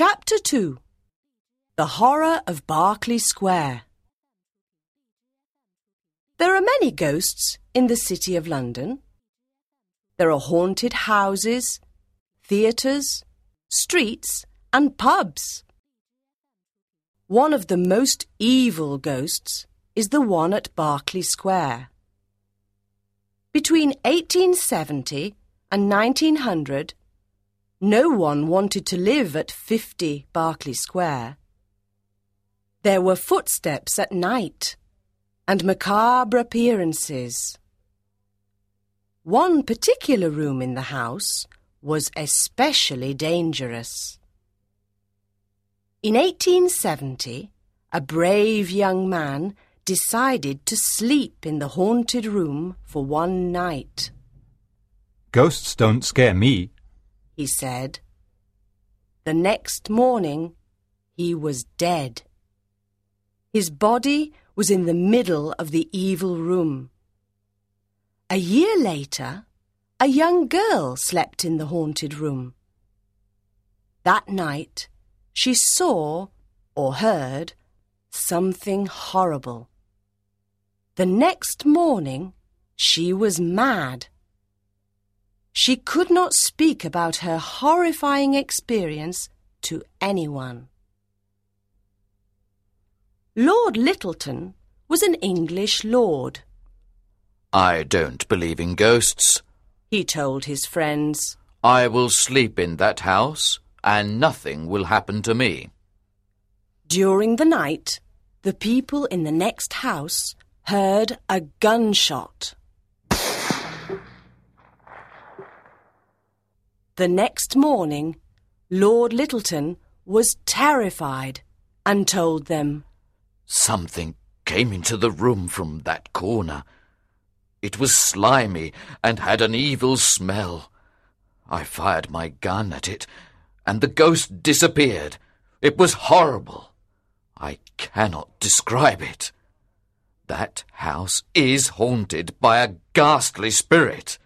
Chapter 2 The Horror of Berkeley Square There are many ghosts in the City of London. There are haunted houses, theatres, streets, and pubs. One of the most evil ghosts is the one at Berkeley Square. Between 1870 and 1900, no one wanted to live at 50 Berkeley Square. There were footsteps at night and macabre appearances. One particular room in the house was especially dangerous. In 1870, a brave young man decided to sleep in the haunted room for one night. Ghosts don't scare me, he said. The next morning, he was dead. His body was in the middle of the evil room. A year later, a young girl slept in the haunted room. That night, she saw or heard something horrible. The next morning, she was mad. She could not speak about her horrifying experience to anyone. Lord Lyttelton was an English lord. I don't believe in ghosts. He told his friends. I will sleep in that house, and nothing will happen to me. During the night, the people in the next house heard a gunshot. The next morning, Lord Lyttelton was terrified and told them, Something came into the room from that corner. It was slimy and had an evil smell. I fired my gun at it, and the ghost disappeared. It was horrible. I cannot describe it. That house is haunted by a ghastly spirit.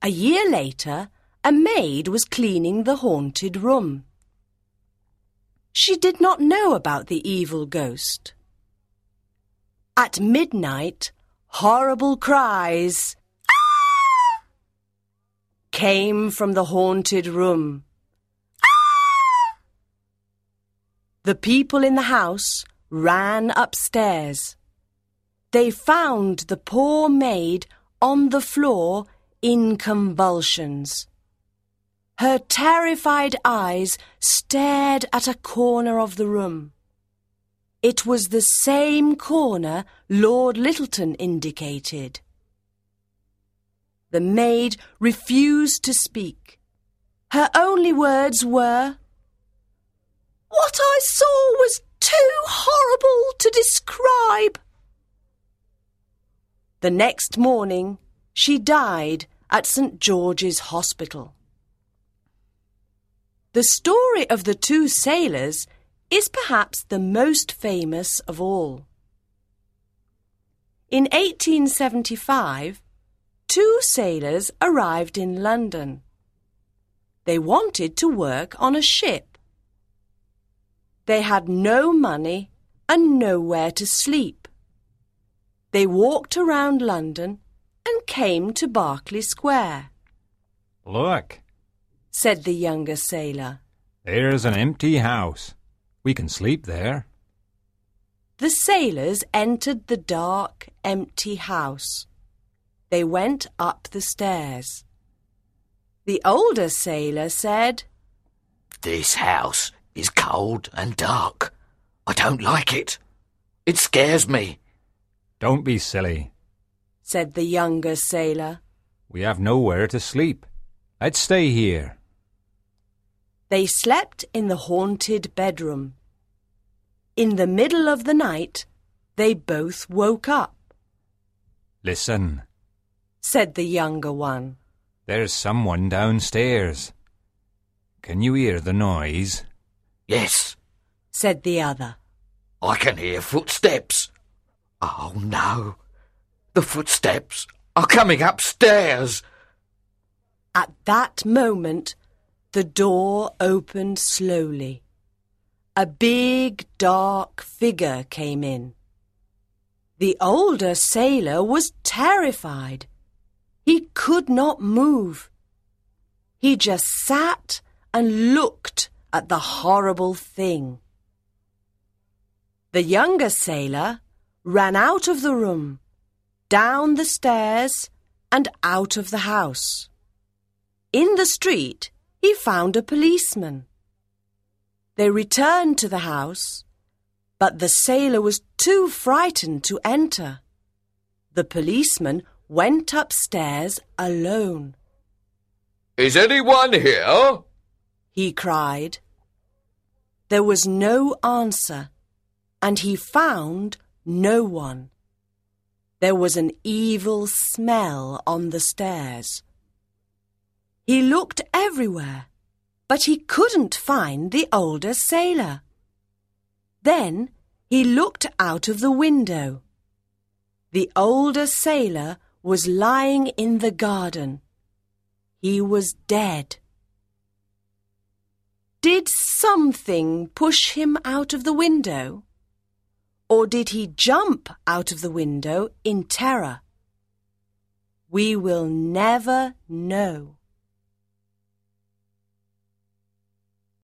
A year later, a maid was cleaning the haunted room. She did not know about the evil ghost. At midnight, horrible cries ah! came from the haunted room. Ah! The people in the house ran upstairs. They found the poor maid on the floor in convulsions. Her terrified eyes stared at a corner of the room. It was the same corner Lord Lyttelton indicated. The maid refused to speak. Her only words were, What I saw was too horrible to describe. The next morning, she died at St. George's Hospital. The story of the two sailors is perhaps the most famous of all. In 1875, two sailors arrived in London. They wanted to work on a ship. They had no money and nowhere to sleep. They walked around London and came to Berkeley Square. Look, said the younger sailor. There's an empty house. We can sleep there. The sailors entered the dark, empty house. They went up the stairs. The older sailor said, This house is cold and dark. I don't like it. It scares me. Don't be silly, said the younger sailor. We have nowhere to sleep. Let's stay here. They slept in the haunted bedroom. In the middle of the night, they both woke up. Listen, said the younger one. There's someone downstairs. Can you hear the noise? Yes, said the other. I can hear footsteps. Oh no, the footsteps are coming upstairs. At that moment, The door opened slowly. A big dark figure came in. The older sailor was terrified. He could not move. He just sat and looked at the horrible thing. The younger sailor ran out of the room, down the stairs, and out of the house. In the street, he found a policeman. They returned to the house but the sailor was too frightened to enter. The policeman went upstairs alone. Is anyone here? he cried. There was no answer, and he found no one. There was an evil smell on the stairs. He looked everywhere, but he couldn't find the older sailor. Then he looked out of the window. The older sailor was lying in the garden. He was dead. Did something push him out of the window? Or did he jump out of the window in terror? We will never know.